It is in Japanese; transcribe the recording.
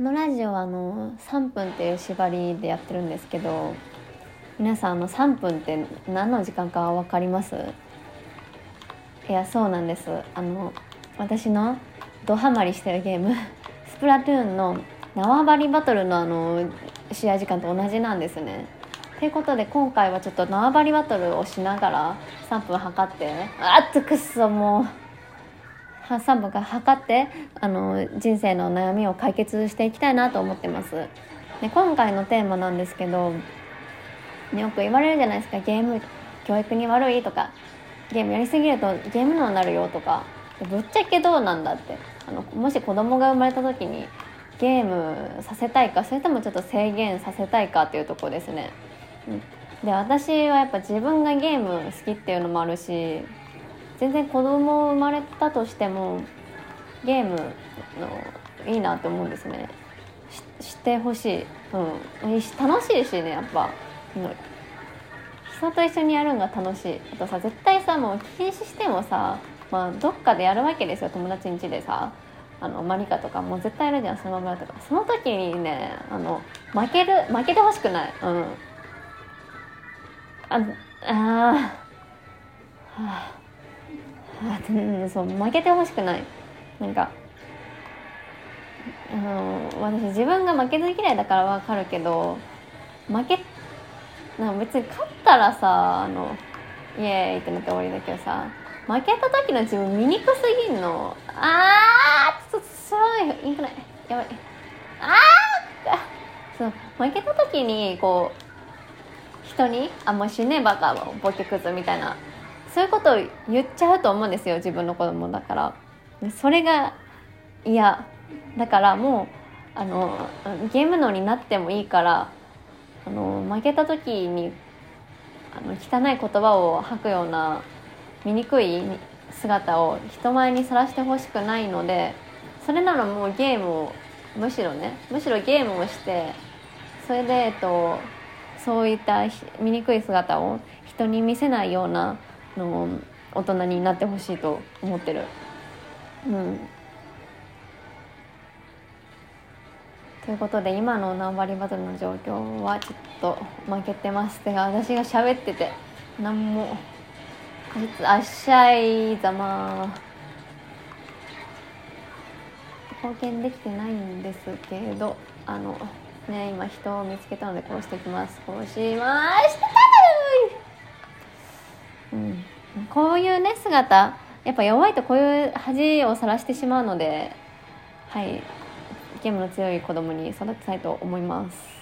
このラジオはあの3分っていう縛りでやってるんですけど皆さんあの3分って何の時間か分かります？いやそうなんです。あの私のドハマりしてるゲーム スプラトゥーンの縄張りバトルのあの試合時間と同じなんですね。ということで今回はちょっと縄張りバトルをしながら3分測ってあっとくっそもう。3分間測ってあの人生の悩みを解決していきたいなと思ってます。で今回のテーマなんですけどよく言われるじゃないですかゲーム教育に悪いとかゲームやりすぎるとゲーム脳になるよとかぶっちゃけどうなんだって。あのもし子供が生まれた時にゲームさせたいかそれともちょっと制限させたいかっていうとこですね。で私はやっぱ自分がゲーム好きっていうのもあるし全然子供生まれたとしてもゲームのいいなって思うんですね。ししてほしい、うん、楽しいしねやっぱ、うん、人と一緒にやるのが楽しい。あとさ絶対さもう禁止してもさ、まあ、どっかでやるわけですよ友達ん家でさ。あのマリカとかもう絶対やるじゃんそのままとか。その時にねあの負ける負けてほしくない。うん。ああはあ。そう負けてほしくないなんかあの私自分が負けず嫌いだからわかるけど負けなんか別に勝ったらさあのイエーイってなって終わりだけどさ負けた時の自分醜すぎんのあーちょっとすごいいいくないやばいああそう負けた時にこう人に「あもう死ねばかボケクズ」みたいなそういうことを言っちゃうと思うんですよ自分の子供だから。それが嫌。だからもうあのゲーム脳になってもいいからあの負けた時にあの汚い言葉を吐くような醜い姿を人前にさらしてほしくないのでそれならもうゲームをむしろねむしろゲームをしてそれで、えっと、そういった醜い姿を人に見せないようなの大人になってほしいと思ってる。うん。ということで今の縄張りバトルの状況はちょっと負けてます。てが私が喋ってて何も。あっしゃいざま。貢献できてないんですけどあのね今人を見つけたので殺していきます。殺しました、こういうね姿やっぱ弱いとこういう恥をさらしてしまうのではい。ゲームの強い子供に育てたいと思います。